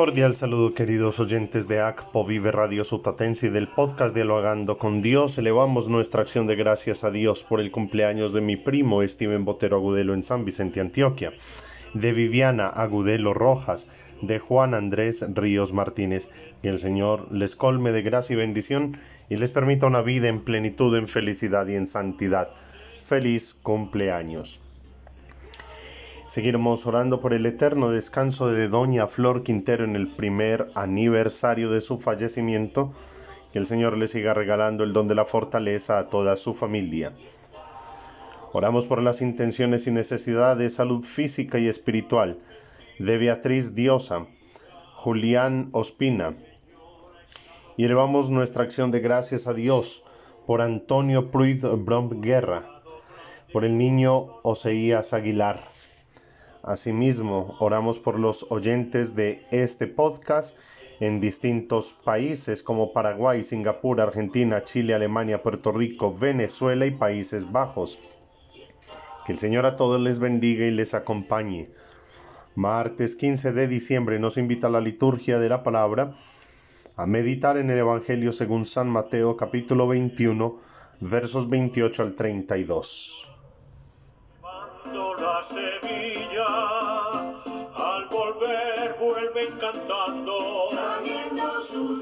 cordial saludo queridos oyentes de ACPO Vive Radio Sutatense y del podcast Dialogando con Dios. Elevamos nuestra acción de gracias a Dios por el cumpleaños de mi primo Steven Botero Agudelo en San Vicente, Antioquia, de Viviana Agudelo Rojas, de Juan Andrés Ríos Martínez. Que el Señor les colme de gracia y bendición y les permita una vida en plenitud, en felicidad y en santidad. Feliz cumpleaños. Seguiremos orando por el eterno descanso de Doña Flor Quintero en el primer aniversario de su fallecimiento. Que el Señor le siga regalando el don de la fortaleza a toda su familia. Oramos por las intenciones y necesidades de salud física y espiritual de Beatriz Diosa, Julián Ospina. Y elevamos nuestra acción de gracias a Dios por Antonio Pruid Brom Guerra, por el niño Oseías Aguilar Asimismo, oramos por los oyentes de este podcast en distintos países como Paraguay, Singapur, Argentina, Chile, Alemania, Puerto Rico, Venezuela y Países Bajos. Que el Señor a todos les bendiga y les acompañe. Martes 15 de diciembre nos invita a la liturgia de la palabra a meditar en el Evangelio según San Mateo capítulo 21 versos 28 al 32 la semilla, al volver vuelven cantando, trayendo sus.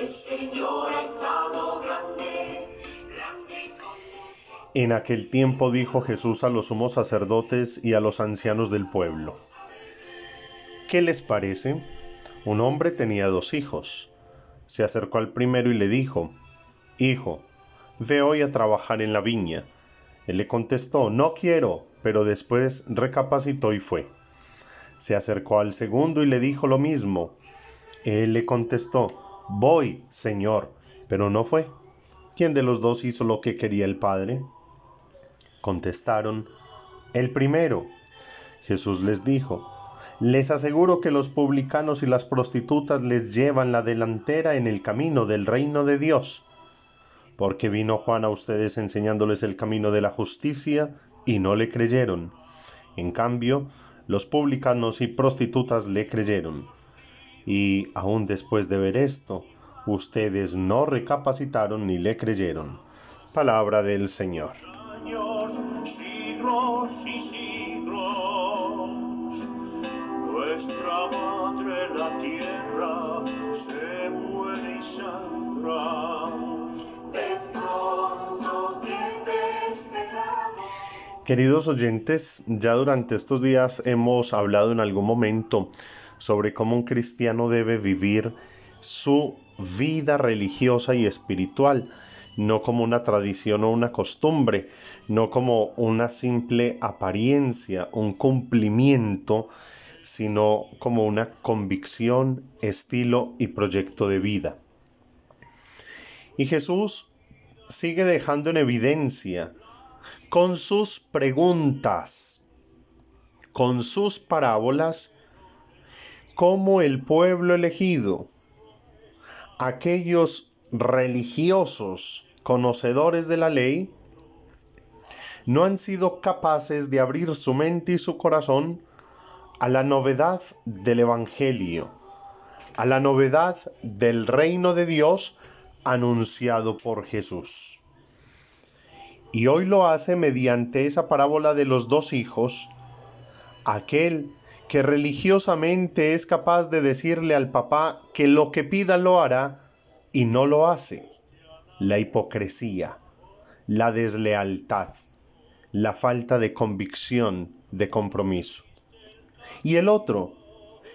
El Señor ha estado grande, grande En aquel tiempo dijo Jesús a los sumos sacerdotes y a los ancianos del pueblo, ¿qué les parece? Un hombre tenía dos hijos. Se acercó al primero y le dijo, Hijo, ve hoy a trabajar en la viña. Él le contestó, no quiero, pero después recapacitó y fue. Se acercó al segundo y le dijo lo mismo. Él le contestó, voy, Señor, pero no fue. ¿Quién de los dos hizo lo que quería el Padre? Contestaron, el primero. Jesús les dijo, les aseguro que los publicanos y las prostitutas les llevan la delantera en el camino del reino de Dios porque vino Juan a ustedes enseñándoles el camino de la justicia y no le creyeron. En cambio, los publicanos y prostitutas le creyeron. Y aun después de ver esto, ustedes no recapacitaron ni le creyeron. Palabra del Señor. nuestra madre la tierra se muere y Queridos oyentes, ya durante estos días hemos hablado en algún momento sobre cómo un cristiano debe vivir su vida religiosa y espiritual, no como una tradición o una costumbre, no como una simple apariencia, un cumplimiento, sino como una convicción, estilo y proyecto de vida. Y Jesús sigue dejando en evidencia con sus preguntas, con sus parábolas, como el pueblo elegido, aquellos religiosos conocedores de la ley, no han sido capaces de abrir su mente y su corazón a la novedad del Evangelio, a la novedad del reino de Dios anunciado por Jesús. Y hoy lo hace mediante esa parábola de los dos hijos, aquel que religiosamente es capaz de decirle al papá que lo que pida lo hará y no lo hace. La hipocresía, la deslealtad, la falta de convicción, de compromiso. Y el otro,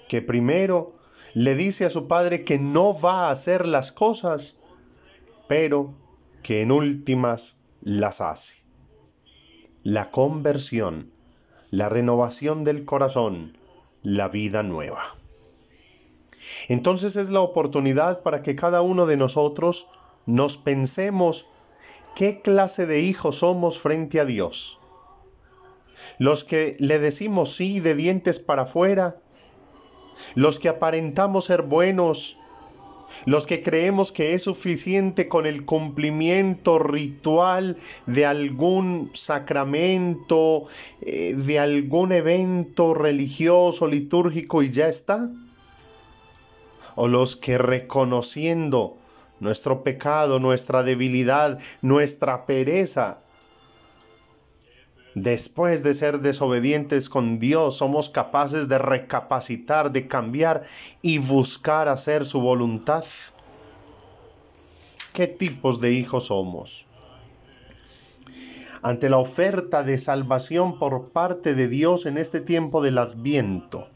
que primero le dice a su padre que no va a hacer las cosas, pero que en últimas las hace. La conversión, la renovación del corazón, la vida nueva. Entonces es la oportunidad para que cada uno de nosotros nos pensemos qué clase de hijos somos frente a Dios. Los que le decimos sí de dientes para afuera, los que aparentamos ser buenos los que creemos que es suficiente con el cumplimiento ritual de algún sacramento, eh, de algún evento religioso, litúrgico y ya está. O los que reconociendo nuestro pecado, nuestra debilidad, nuestra pereza, después de ser desobedientes con Dios, somos capaces de recapacitar, de cambiar y buscar hacer su voluntad. ¿Qué tipos de hijos somos? Ante la oferta de salvación por parte de Dios en este tiempo del adviento,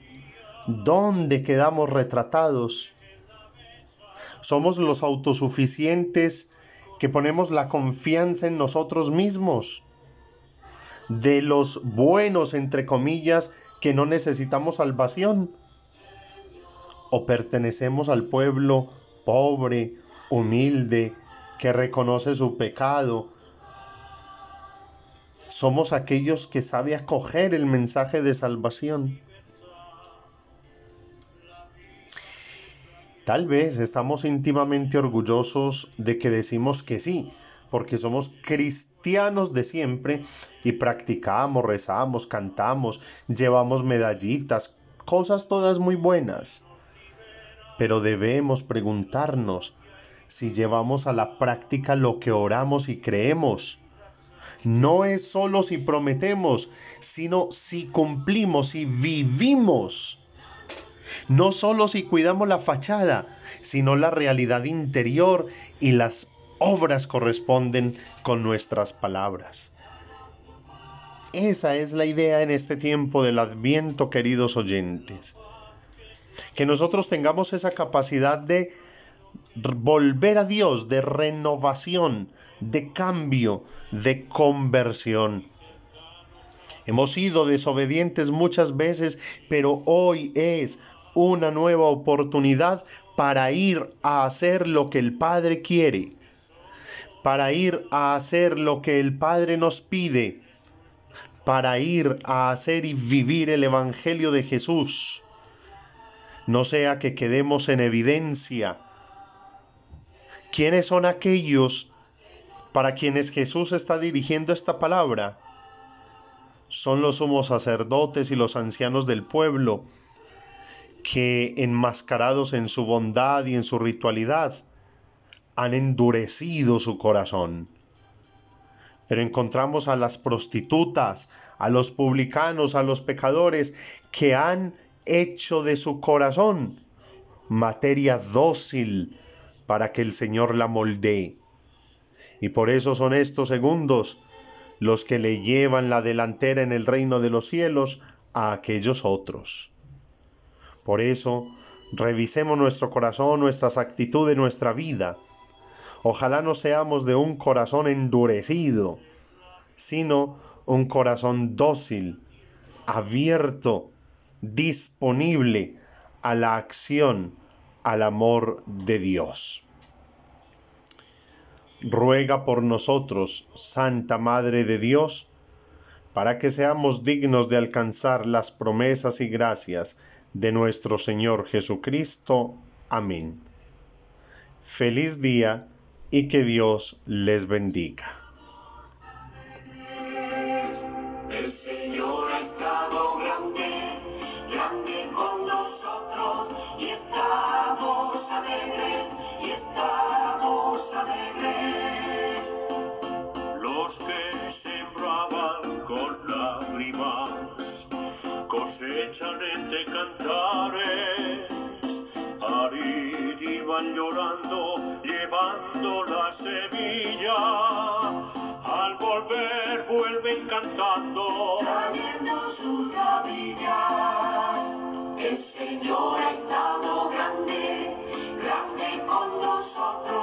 ¿dónde quedamos retratados? Somos los autosuficientes que ponemos la confianza en nosotros mismos de los buenos, entre comillas, que no necesitamos salvación? ¿O pertenecemos al pueblo pobre, humilde, que reconoce su pecado? Somos aquellos que sabe acoger el mensaje de salvación. Tal vez estamos íntimamente orgullosos de que decimos que sí, porque somos cristianos de siempre y practicamos, rezamos, cantamos, llevamos medallitas, cosas todas muy buenas. Pero debemos preguntarnos si llevamos a la práctica lo que oramos y creemos. No es solo si prometemos, sino si cumplimos y vivimos. No solo si cuidamos la fachada, sino la realidad interior y las obras corresponden con nuestras palabras. Esa es la idea en este tiempo del adviento, queridos oyentes. Que nosotros tengamos esa capacidad de volver a Dios, de renovación, de cambio, de conversión. Hemos sido desobedientes muchas veces, pero hoy es una nueva oportunidad para ir a hacer lo que el Padre quiere para ir a hacer lo que el Padre nos pide, para ir a hacer y vivir el Evangelio de Jesús. No sea que quedemos en evidencia. ¿Quiénes son aquellos para quienes Jesús está dirigiendo esta palabra? Son los sumos sacerdotes y los ancianos del pueblo, que enmascarados en su bondad y en su ritualidad, han endurecido su corazón. Pero encontramos a las prostitutas, a los publicanos, a los pecadores que han hecho de su corazón materia dócil para que el Señor la moldee. Y por eso son estos segundos los que le llevan la delantera en el reino de los cielos a aquellos otros. Por eso, revisemos nuestro corazón, nuestras actitudes, nuestra vida, Ojalá no seamos de un corazón endurecido, sino un corazón dócil, abierto, disponible a la acción, al amor de Dios. Ruega por nosotros, Santa Madre de Dios, para que seamos dignos de alcanzar las promesas y gracias de nuestro Señor Jesucristo. Amén. Feliz día y que Dios les bendiga. El Señor ha estado grande, grande con nosotros y estamos alegres, y estamos alegres. Los que sembraban con lágrimas cosechan entre cantares iban llorando, llevando la semilla. Al volver vuelven cantando, trayendo sus gavillas. El Señor ha estado grande, grande con nosotros